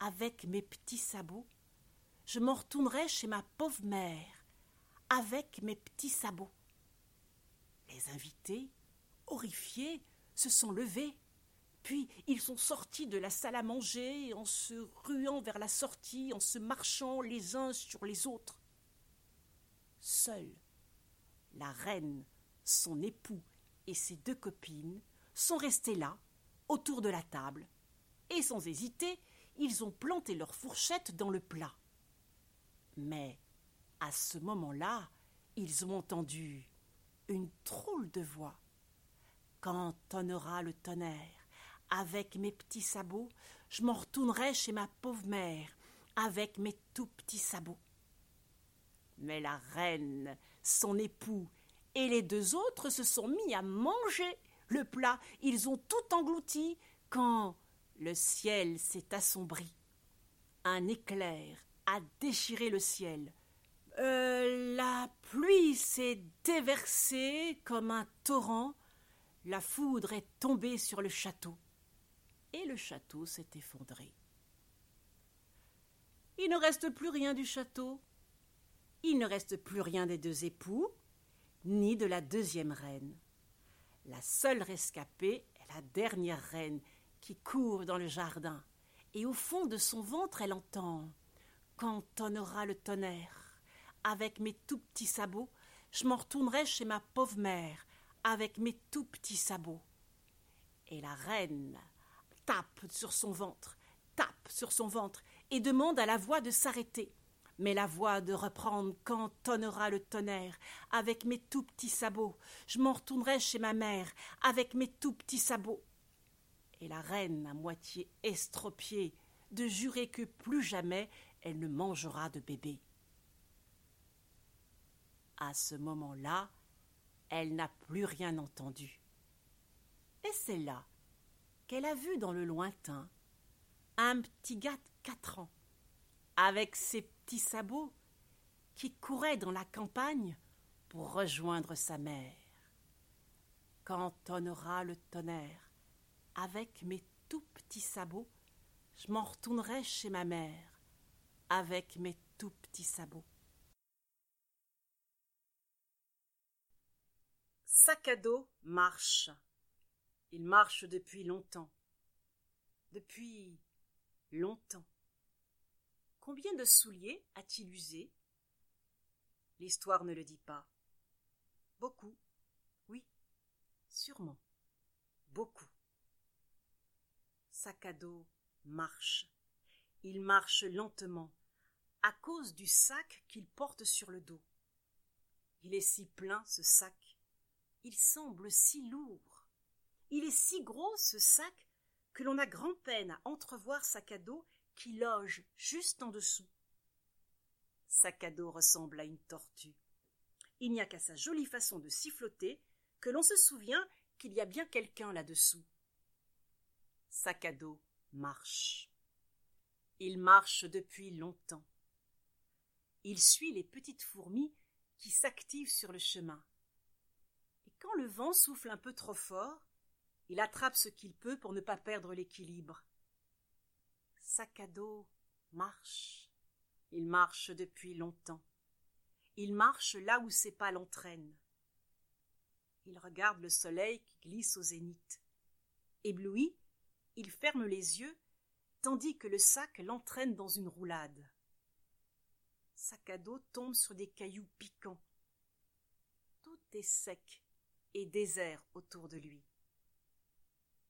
avec mes petits sabots, je m'en retournerai chez ma pauvre mère, avec mes petits sabots. Les invités, horrifiés, se sont levés, puis ils sont sortis de la salle à manger en se ruant vers la sortie, en se marchant les uns sur les autres. Seule la reine, son époux et ses deux copines sont restés là, autour de la table, et sans hésiter, ils ont planté leur fourchette dans le plat. Mais, à ce moment-là, ils ont entendu une drôle de voix. Quand tonnera le tonnerre, avec mes petits sabots, je m'en retournerai chez ma pauvre mère, avec mes tout petits sabots. Mais la reine, son époux et les deux autres se sont mis à manger le plat. Ils ont tout englouti quand le ciel s'est assombri. Un éclair a déchiré le ciel. Euh, la pluie s'est déversée comme un torrent. La foudre est tombée sur le château. Et le château s'est effondré. Il ne reste plus rien du château. Il ne reste plus rien des deux époux, ni de la deuxième reine. La seule rescapée est la dernière reine qui court dans le jardin, et au fond de son ventre elle entend Quand tonnera le tonnerre, avec mes tout petits sabots, je m'en retournerai chez ma pauvre mère, avec mes tout petits sabots. Et la reine tape sur son ventre, tape sur son ventre, et demande à la voix de s'arrêter mais la voix de reprendre quand tonnera le tonnerre, avec mes tout petits sabots. Je m'en retournerai chez ma mère, avec mes tout petits sabots. Et la reine, à moitié estropiée, de jurer que plus jamais elle ne mangera de bébé. À ce moment-là, elle n'a plus rien entendu. Et c'est là qu'elle a vu dans le lointain un petit gars de quatre ans, avec ses sabots qui courait dans la campagne pour rejoindre sa mère. Quand tonnera le tonnerre, avec mes tout petits sabots, je m'en retournerai chez ma mère, avec mes tout petits sabots. Sac à dos marche. Il marche depuis longtemps. Depuis longtemps. Combien de souliers a-t-il usé? L'histoire ne le dit pas. Beaucoup. Oui, sûrement. Beaucoup. Sac à dos marche. Il marche lentement, à cause du sac qu'il porte sur le dos. Il est si plein, ce sac. Il semble si lourd. Il est si gros, ce sac, que l'on a grand-peine à entrevoir sa cadeau qui loge juste en dessous. Sac à dos ressemble à une tortue. Il n'y a qu'à sa jolie façon de siffloter que l'on se souvient qu'il y a bien quelqu'un là-dessous. Sac marche. Il marche depuis longtemps. Il suit les petites fourmis qui s'activent sur le chemin. Et quand le vent souffle un peu trop fort, il attrape ce qu'il peut pour ne pas perdre l'équilibre sac marche. Il marche depuis longtemps. Il marche là où ses pas l'entraînent. Il regarde le soleil qui glisse au zénith. Ébloui, il ferme les yeux, tandis que le sac l'entraîne dans une roulade. Sac à dos tombe sur des cailloux piquants. Tout est sec et désert autour de lui.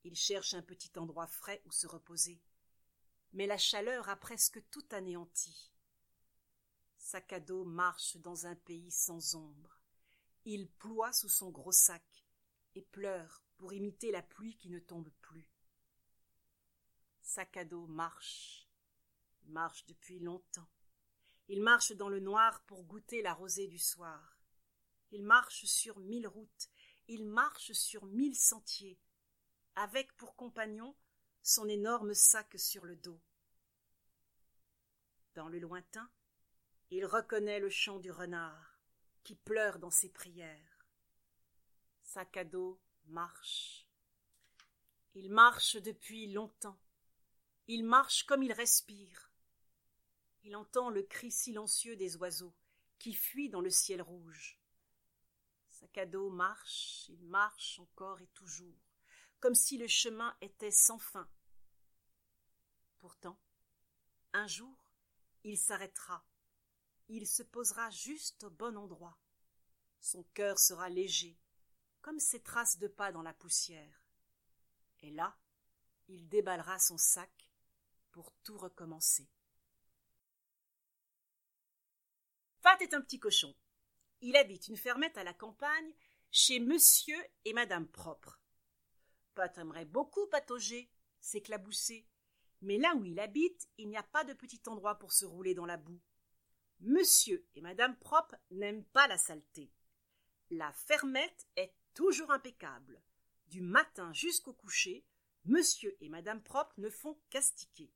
Il cherche un petit endroit frais où se reposer mais la chaleur a presque tout anéanti. Sac à dos marche dans un pays sans ombre. Il ploie sous son gros sac et pleure pour imiter la pluie qui ne tombe plus. Sac à dos marche. Marche depuis longtemps. Il marche dans le noir pour goûter la rosée du soir. Il marche sur mille routes, il marche sur mille sentiers, avec pour compagnon son énorme sac sur le dos. Dans le lointain, il reconnaît le chant du renard, qui pleure dans ses prières. Sac à dos marche. Il marche depuis longtemps. Il marche comme il respire. Il entend le cri silencieux des oiseaux qui fuient dans le ciel rouge. Dos marche, il marche encore et toujours, comme si le chemin était sans fin. Pourtant, un jour, il s'arrêtera, il se posera juste au bon endroit. Son cœur sera léger, comme ces traces de pas dans la poussière. Et là, il déballera son sac pour tout recommencer. Fat est un petit cochon. Il habite une fermette à la campagne chez monsieur et madame propre. Pat aimerait beaucoup patauger, s'éclabousser, mais là où il habite, il n'y a pas de petit endroit pour se rouler dans la boue. Monsieur et madame propre n'aiment pas la saleté. La fermette est toujours impeccable. Du matin jusqu'au coucher, monsieur et madame propre ne font qu'astiquer.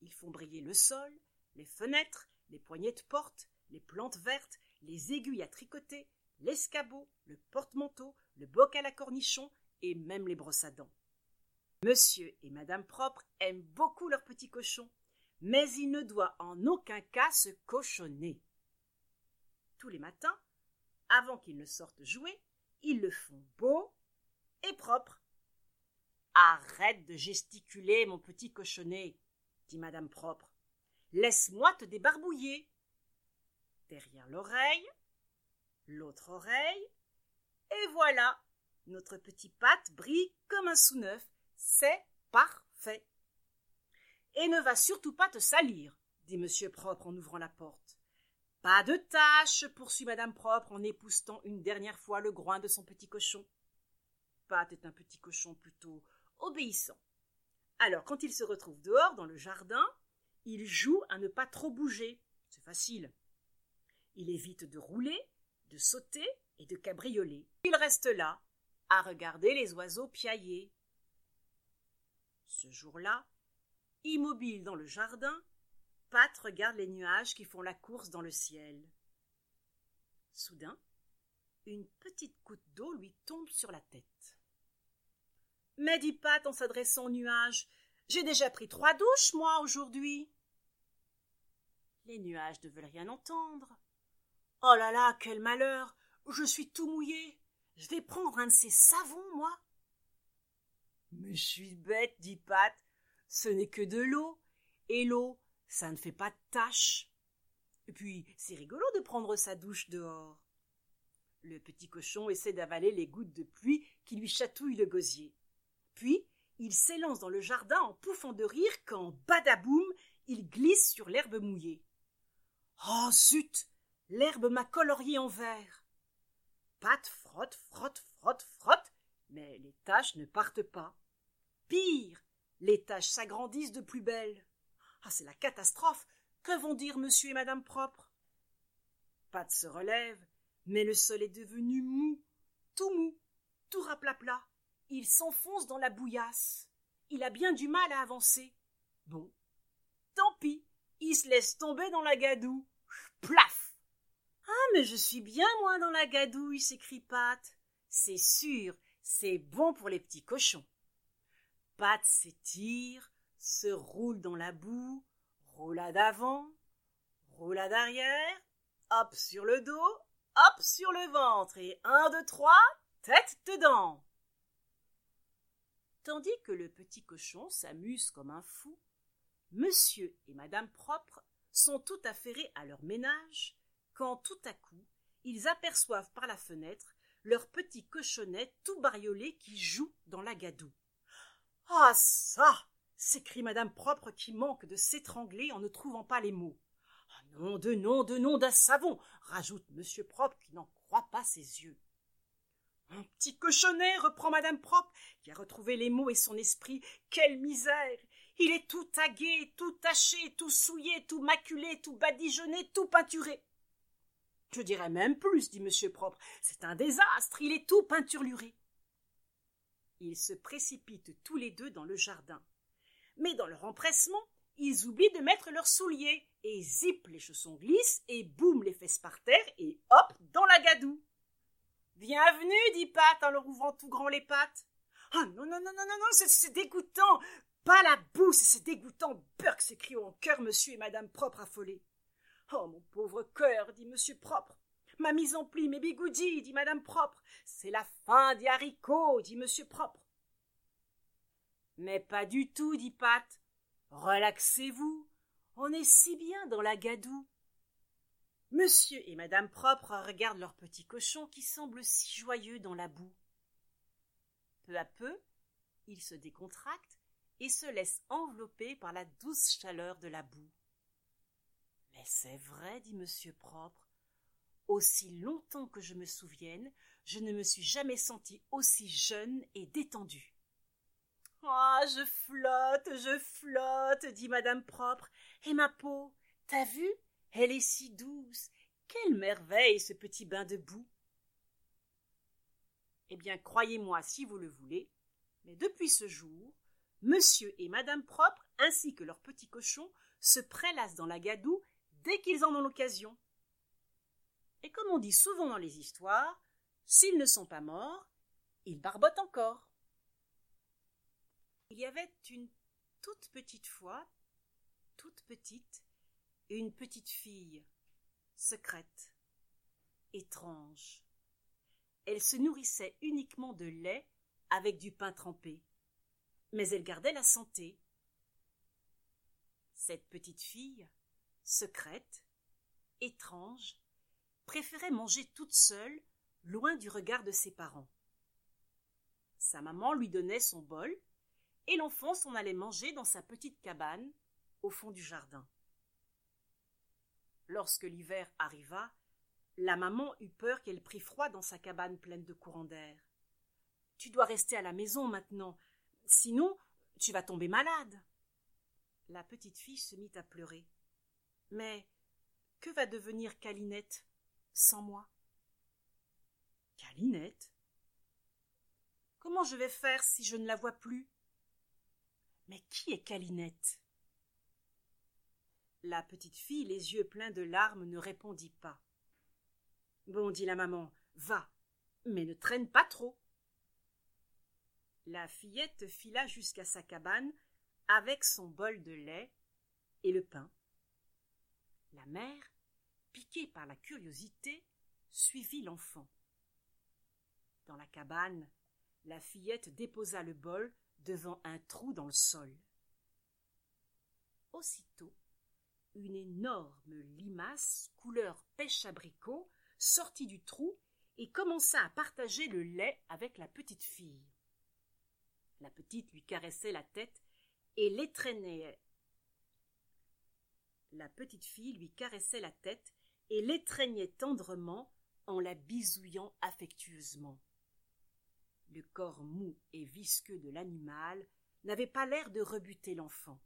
Ils font briller le sol, les fenêtres, les poignées de porte, les plantes vertes, les aiguilles à tricoter, l'escabeau, le porte-manteau, le bocal à cornichons et même les brosses à dents. Monsieur et madame propre aiment beaucoup leur petit cochon, mais il ne doit en aucun cas se cochonner. Tous les matins, avant qu'ils ne sortent jouer, ils le font beau et propre. Arrête de gesticuler, mon petit cochonnet, dit madame propre. Laisse-moi te débarbouiller derrière l'oreille, l'autre oreille, et voilà, notre petit pâte brille comme un sous-neuf. C'est parfait. Et ne va surtout pas te salir, dit monsieur propre en ouvrant la porte. Pas de tâche, poursuit madame propre en époustant une dernière fois le groin de son petit cochon. Pat est un petit cochon plutôt obéissant. Alors, quand il se retrouve dehors, dans le jardin, il joue à ne pas trop bouger. C'est facile. Il évite de rouler, de sauter et de cabrioler. Il reste là, à regarder les oiseaux piailler. Ce jour-là, immobile dans le jardin, Pat regarde les nuages qui font la course dans le ciel. Soudain, une petite goutte d'eau lui tombe sur la tête. Mais dit Pat en s'adressant au nuage, j'ai déjà pris trois douches, moi, aujourd'hui. Les nuages ne veulent rien entendre. Oh là là, quel malheur. Je suis tout mouillé. Je vais prendre un de ces savons, moi. Mais je suis bête, dit Pat. Ce n'est que de l'eau. Et l'eau, ça ne fait pas de tache. Et puis, c'est rigolo de prendre sa douche dehors. Le petit cochon essaie d'avaler les gouttes de pluie qui lui chatouillent le gosier. Puis, il s'élance dans le jardin en pouffant de rire quand, badaboum, il glisse sur l'herbe mouillée. Oh zut L'herbe m'a colorié en vert. Pat frotte, frotte, frotte, frotte, mais les taches ne partent pas. Pire, les taches s'agrandissent de plus belle. Ah, c'est la catastrophe. Que vont dire monsieur et madame propre Pat se relève, mais le sol est devenu mou, tout mou, tout raplapla. Il s'enfonce dans la bouillasse. Il a bien du mal à avancer. Bon, tant pis, il se laisse tomber dans la gadoue. Plaf ah, mais je suis bien moins dans la gadouille, s'écrie Pat. C'est sûr, c'est bon pour les petits cochons. Pat s'étire, se roule dans la boue, roula d'avant, roula d'arrière, hop sur le dos, hop sur le ventre, et un, deux, trois, tête dedans. Tandis que le petit cochon s'amuse comme un fou, monsieur et madame propre sont tout affairés à leur ménage, quand tout à coup ils aperçoivent par la fenêtre leur petit cochonnet tout bariolé qui joue dans la gadoue. Ah ça s'écrie madame propre qui manque de s'étrangler en ne trouvant pas les mots. Ah nom de nom de nom d'un savon rajoute monsieur propre qui n'en croit pas ses yeux. Mon petit cochonnet reprend madame propre qui a retrouvé les mots et son esprit. Quelle misère Il est tout tagué, tout taché, tout souillé, tout maculé, tout badigeonné, tout peinturé. Je dirais même plus, dit Monsieur Propre. C'est un désastre, il est tout peinturluré. Ils se précipitent tous les deux dans le jardin. Mais dans leur empressement, ils oublient de mettre leurs souliers, et zip, les chaussons glissent, et boum, les fesses par terre, et hop, dans la gadoue. Bienvenue, dit Pat en leur ouvrant tout grand les pattes. Ah non, non, non, non, non, non, c'est dégoûtant. Pas la boue, c'est dégoûtant. Burk s'écrie en cœur monsieur et madame propre affolés. Oh, mon pauvre cœur, dit monsieur propre. Ma mise en pli, mes bigoudis, dit madame propre. C'est la fin des haricots, dit monsieur propre. Mais pas du tout, dit Pat. Relaxez-vous. On est si bien dans la gadoue. Monsieur et madame propre regardent leur petit cochon qui semble si joyeux dans la boue. Peu à peu, il se décontracte et se laisse envelopper par la douce chaleur de la boue. Mais c'est vrai, dit monsieur propre, aussi longtemps que je me souvienne, je ne me suis jamais senti aussi jeune et détendu. Ah, je flotte, je flotte, dit madame propre, et ma peau, t'as vu, elle est si douce. Quelle merveille, ce petit bain de boue. Eh bien, croyez-moi si vous le voulez, mais depuis ce jour, monsieur et madame propre, ainsi que leur petit cochon, se prélassent dans la gadoue dès qu'ils en ont l'occasion. Et comme on dit souvent dans les histoires, s'ils ne sont pas morts, ils barbotent encore. Il y avait une toute petite fois, toute petite, une petite fille, secrète, étrange. Elle se nourrissait uniquement de lait avec du pain trempé, mais elle gardait la santé. Cette petite fille, secrète, étrange, préférait manger toute seule, loin du regard de ses parents. Sa maman lui donnait son bol, et l'enfant s'en allait manger dans sa petite cabane au fond du jardin. Lorsque l'hiver arriva, la maman eut peur qu'elle prît froid dans sa cabane pleine de courants d'air. Tu dois rester à la maison maintenant, sinon tu vas tomber malade. La petite fille se mit à pleurer. Mais que va devenir Calinette sans moi Calinette Comment je vais faire si je ne la vois plus Mais qui est Calinette La petite fille, les yeux pleins de larmes, ne répondit pas. Bon, dit la maman, va, mais ne traîne pas trop. La fillette fila jusqu'à sa cabane avec son bol de lait et le pain. La mère, piquée par la curiosité, suivit l'enfant. Dans la cabane, la fillette déposa le bol devant un trou dans le sol. Aussitôt, une énorme limace couleur pêche abricot sortit du trou et commença à partager le lait avec la petite fille. La petite lui caressait la tête et l'étreignait. La petite fille lui caressait la tête et l'étreignait tendrement en la bisouillant affectueusement. Le corps mou et visqueux de l'animal n'avait pas l'air de rebuter l'enfant.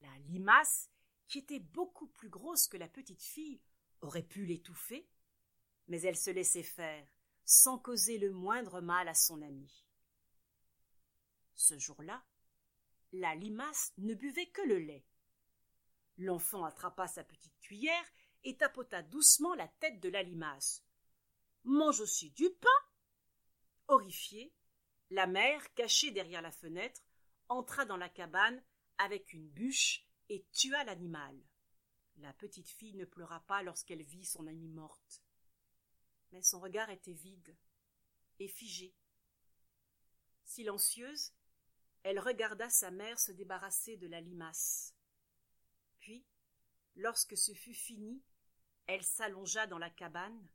La limace, qui était beaucoup plus grosse que la petite fille, aurait pu l'étouffer, mais elle se laissait faire, sans causer le moindre mal à son ami. Ce jour-là, la limace ne buvait que le lait. L'enfant attrapa sa petite cuillère et tapota doucement la tête de la limace. Mange aussi du pain. Horrifiée, la mère, cachée derrière la fenêtre, entra dans la cabane avec une bûche et tua l'animal. La petite fille ne pleura pas lorsqu'elle vit son amie morte. Mais son regard était vide et figé. Silencieuse, elle regarda sa mère se débarrasser de la limace. Puis, lorsque ce fut fini, elle s'allongea dans la cabane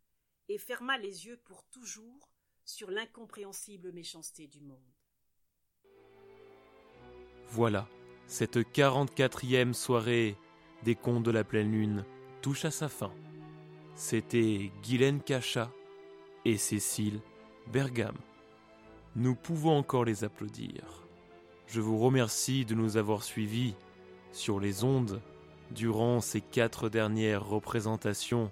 et ferma les yeux pour toujours sur l'incompréhensible méchanceté du monde. Voilà, cette quarante-quatrième soirée des contes de la pleine lune touche à sa fin. C'était Guylaine Cacha et Cécile Bergam. Nous pouvons encore les applaudir. Je vous remercie de nous avoir suivis sur les ondes durant ces quatre dernières représentations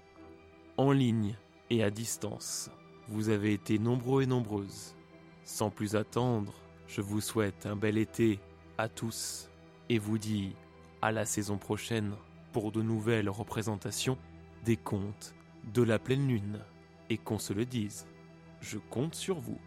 en ligne et à distance. Vous avez été nombreux et nombreuses. Sans plus attendre, je vous souhaite un bel été à tous et vous dis à la saison prochaine pour de nouvelles représentations des contes de la pleine lune. Et qu'on se le dise, je compte sur vous.